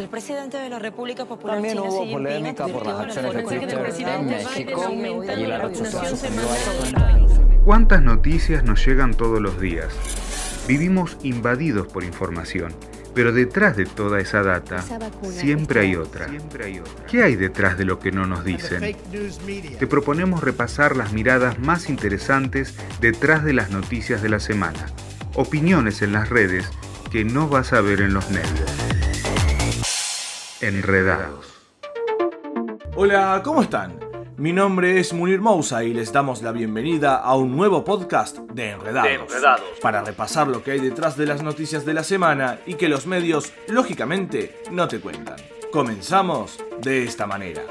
El presidente de la República Popular También China, hubo Xi Jinping, polémica por las advirtió acciones de Twitter en México y la vacunación. ¿Cuántas noticias nos llegan todos los días? Vivimos invadidos por información, pero detrás de toda esa data siempre hay otra. ¿Qué hay detrás de lo que no nos dicen? Te proponemos repasar las miradas más interesantes detrás de las noticias de la semana. Opiniones en las redes que no vas a ver en los medios. Enredados. Hola, ¿cómo están? Mi nombre es Munir Mousa y les damos la bienvenida a un nuevo podcast de Enredados, De Enredados. Para repasar lo que hay detrás de las noticias de la semana y que los medios, lógicamente, no te cuentan. Comenzamos de esta manera.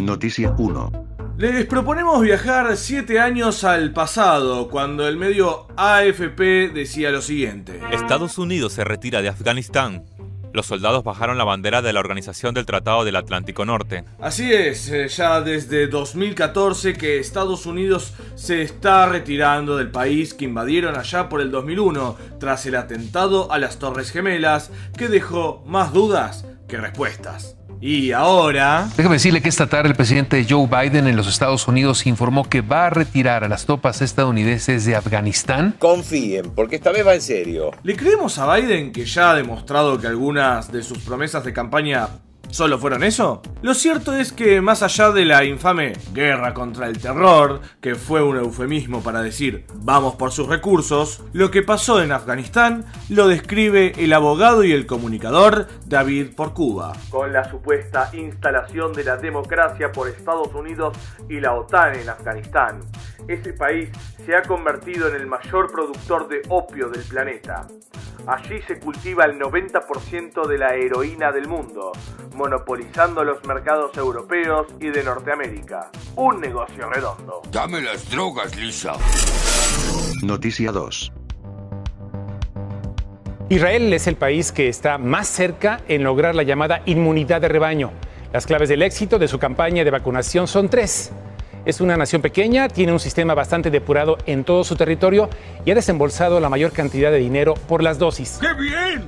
Noticia 1. Les proponemos viajar 7 años al pasado, cuando el medio AFP decía lo siguiente. Estados Unidos se retira de Afganistán. Los soldados bajaron la bandera de la Organización del Tratado del Atlántico Norte. Así es, eh, ya desde 2014 que Estados Unidos se está retirando del país que invadieron allá por el 2001 tras el atentado a las Torres Gemelas que dejó más dudas que respuestas. Y ahora... Déjame decirle que esta tarde el presidente Joe Biden en los Estados Unidos informó que va a retirar a las tropas estadounidenses de Afganistán. Confíen, porque esta vez va en serio. ¿Le creemos a Biden que ya ha demostrado que algunas de sus promesas de campaña solo fueron eso? Lo cierto es que más allá de la infame guerra contra el terror, que fue un eufemismo para decir vamos por sus recursos, lo que pasó en Afganistán lo describe el abogado y el comunicador David Porcuba. Con la supuesta instalación de la democracia por Estados Unidos y la OTAN en Afganistán, ese país se ha convertido en el mayor productor de opio del planeta. Allí se cultiva el 90% de la heroína del mundo, monopolizando los mercados europeos y de Norteamérica. Un negocio redondo. Dame las drogas, Lisa. Noticia 2. Israel es el país que está más cerca en lograr la llamada inmunidad de rebaño. Las claves del éxito de su campaña de vacunación son tres. Es una nación pequeña, tiene un sistema bastante depurado en todo su territorio y ha desembolsado la mayor cantidad de dinero por las dosis.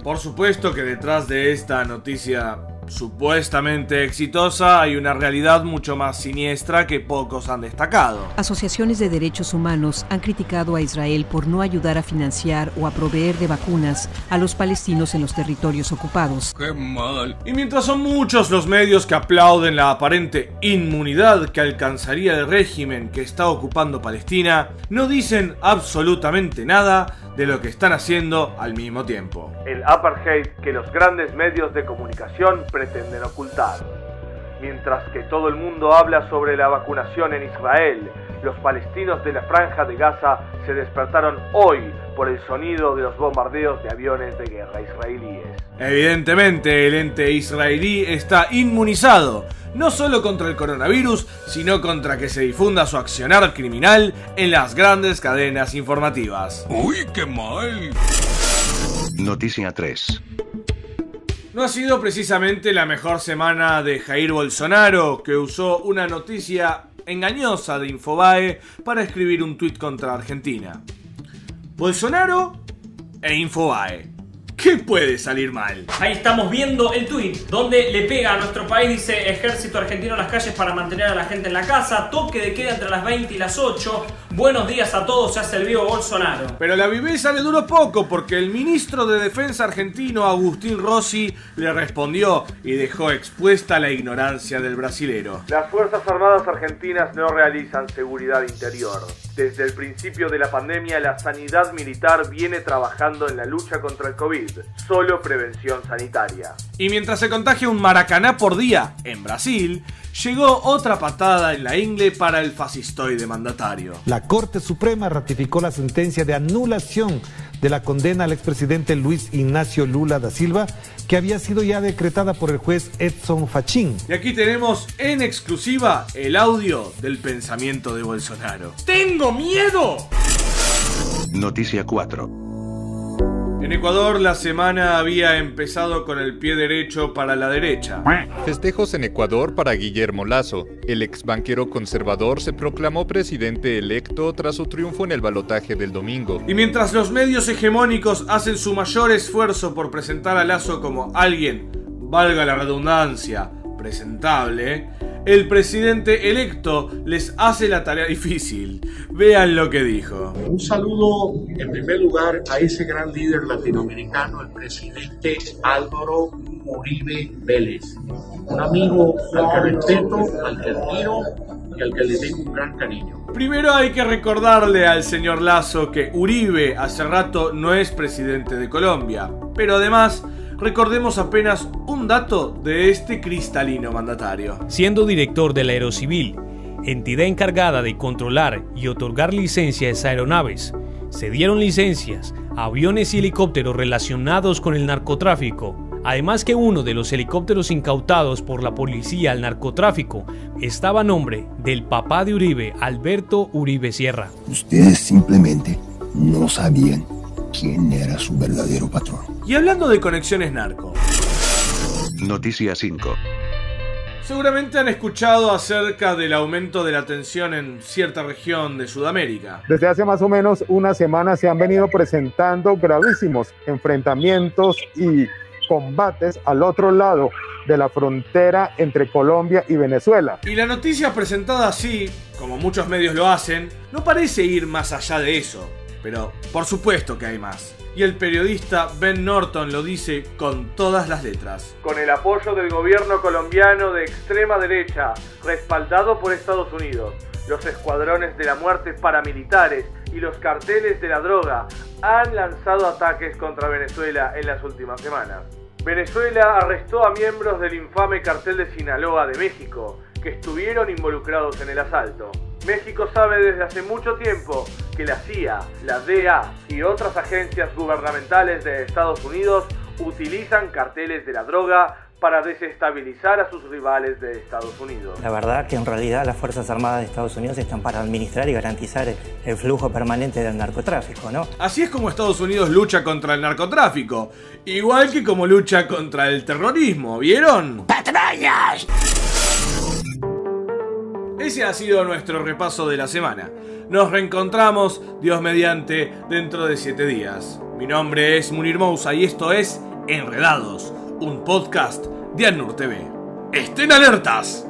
Por supuesto que detrás de esta noticia supuestamente exitosa hay una realidad mucho más siniestra que pocos han destacado. Asociaciones de derechos humanos han criticado a Israel por no ayudar a financiar o a proveer de vacunas a los palestinos en los territorios ocupados. Qué mal. Y mientras son muchos los medios que aplauden la aparente inmunidad que alcanzaría el régimen que está ocupando Palestina, no dicen absolutamente nada de lo que están haciendo al mismo tiempo. El apartheid que los grandes medios de comunicación pretenden ocultar. Mientras que todo el mundo habla sobre la vacunación en Israel, los palestinos de la franja de Gaza se despertaron hoy por el sonido de los bombardeos de aviones de guerra israelíes. Evidentemente, el ente israelí está inmunizado, no solo contra el coronavirus, sino contra que se difunda su accionar criminal en las grandes cadenas informativas. Uy, qué mal. Noticia 3. No ha sido precisamente la mejor semana de Jair Bolsonaro, que usó una noticia engañosa de Infobae para escribir un tuit contra Argentina. Bolsonaro e Infobae. ¿Qué puede salir mal? Ahí estamos viendo el tweet donde le pega a nuestro país, dice ejército argentino en las calles para mantener a la gente en la casa, toque de queda entre las 20 y las 8, buenos días a todos, se hace el vivo Bolsonaro. Pero la viveza le duró poco porque el ministro de Defensa argentino Agustín Rossi le respondió y dejó expuesta la ignorancia del brasilero. Las Fuerzas Armadas argentinas no realizan seguridad interior. Desde el principio de la pandemia la sanidad militar viene trabajando en la lucha contra el COVID. Solo prevención sanitaria. Y mientras se contagia un maracaná por día en Brasil, llegó otra patada en la ingle para el fascistoide mandatario. La Corte Suprema ratificó la sentencia de anulación de la condena al expresidente Luis Ignacio Lula da Silva, que había sido ya decretada por el juez Edson Fachín. Y aquí tenemos en exclusiva el audio del pensamiento de Bolsonaro. ¡Tengo miedo! Noticia 4. En Ecuador la semana había empezado con el pie derecho para la derecha. Festejos en Ecuador para Guillermo Lazo. El ex banquero conservador se proclamó presidente electo tras su triunfo en el balotaje del domingo. Y mientras los medios hegemónicos hacen su mayor esfuerzo por presentar a Lazo como alguien valga la redundancia, presentable, el presidente electo les hace la tarea difícil. Vean lo que dijo. Un saludo en primer lugar a ese gran líder latinoamericano, el presidente Álvaro Uribe Vélez. Un amigo al que respeto, al que admiro y al que le tengo un gran cariño. Primero hay que recordarle al señor Lazo que Uribe hace rato no es presidente de Colombia, pero además recordemos apenas un dato de este cristalino mandatario. Siendo director de la Aerocivil, entidad encargada de controlar y otorgar licencias a aeronaves, se dieron licencias a aviones y helicópteros relacionados con el narcotráfico, además que uno de los helicópteros incautados por la policía al narcotráfico estaba a nombre del papá de Uribe, Alberto Uribe Sierra. Ustedes simplemente no sabían quién era su verdadero patrón. Y hablando de conexiones narco. Noticia 5. Seguramente han escuchado acerca del aumento de la tensión en cierta región de Sudamérica. Desde hace más o menos una semana se han venido presentando gravísimos enfrentamientos y combates al otro lado de la frontera entre Colombia y Venezuela. Y la noticia presentada así, como muchos medios lo hacen, no parece ir más allá de eso. Pero por supuesto que hay más. Y el periodista Ben Norton lo dice con todas las letras. Con el apoyo del gobierno colombiano de extrema derecha, respaldado por Estados Unidos, los escuadrones de la muerte paramilitares y los carteles de la droga han lanzado ataques contra Venezuela en las últimas semanas. Venezuela arrestó a miembros del infame cartel de Sinaloa de México, que estuvieron involucrados en el asalto. México sabe desde hace mucho tiempo que la CIA, la DEA y otras agencias gubernamentales de Estados Unidos utilizan carteles de la droga para desestabilizar a sus rivales de Estados Unidos. La verdad que en realidad las Fuerzas Armadas de Estados Unidos están para administrar y garantizar el flujo permanente del narcotráfico, ¿no? Así es como Estados Unidos lucha contra el narcotráfico, igual que como lucha contra el terrorismo, ¿vieron? ¡Patrañas! Ese ha sido nuestro repaso de la semana. Nos reencontramos, Dios mediante, dentro de 7 días. Mi nombre es Munir Mousa y esto es Enredados, un podcast de Annur TV. ¡Estén alertas!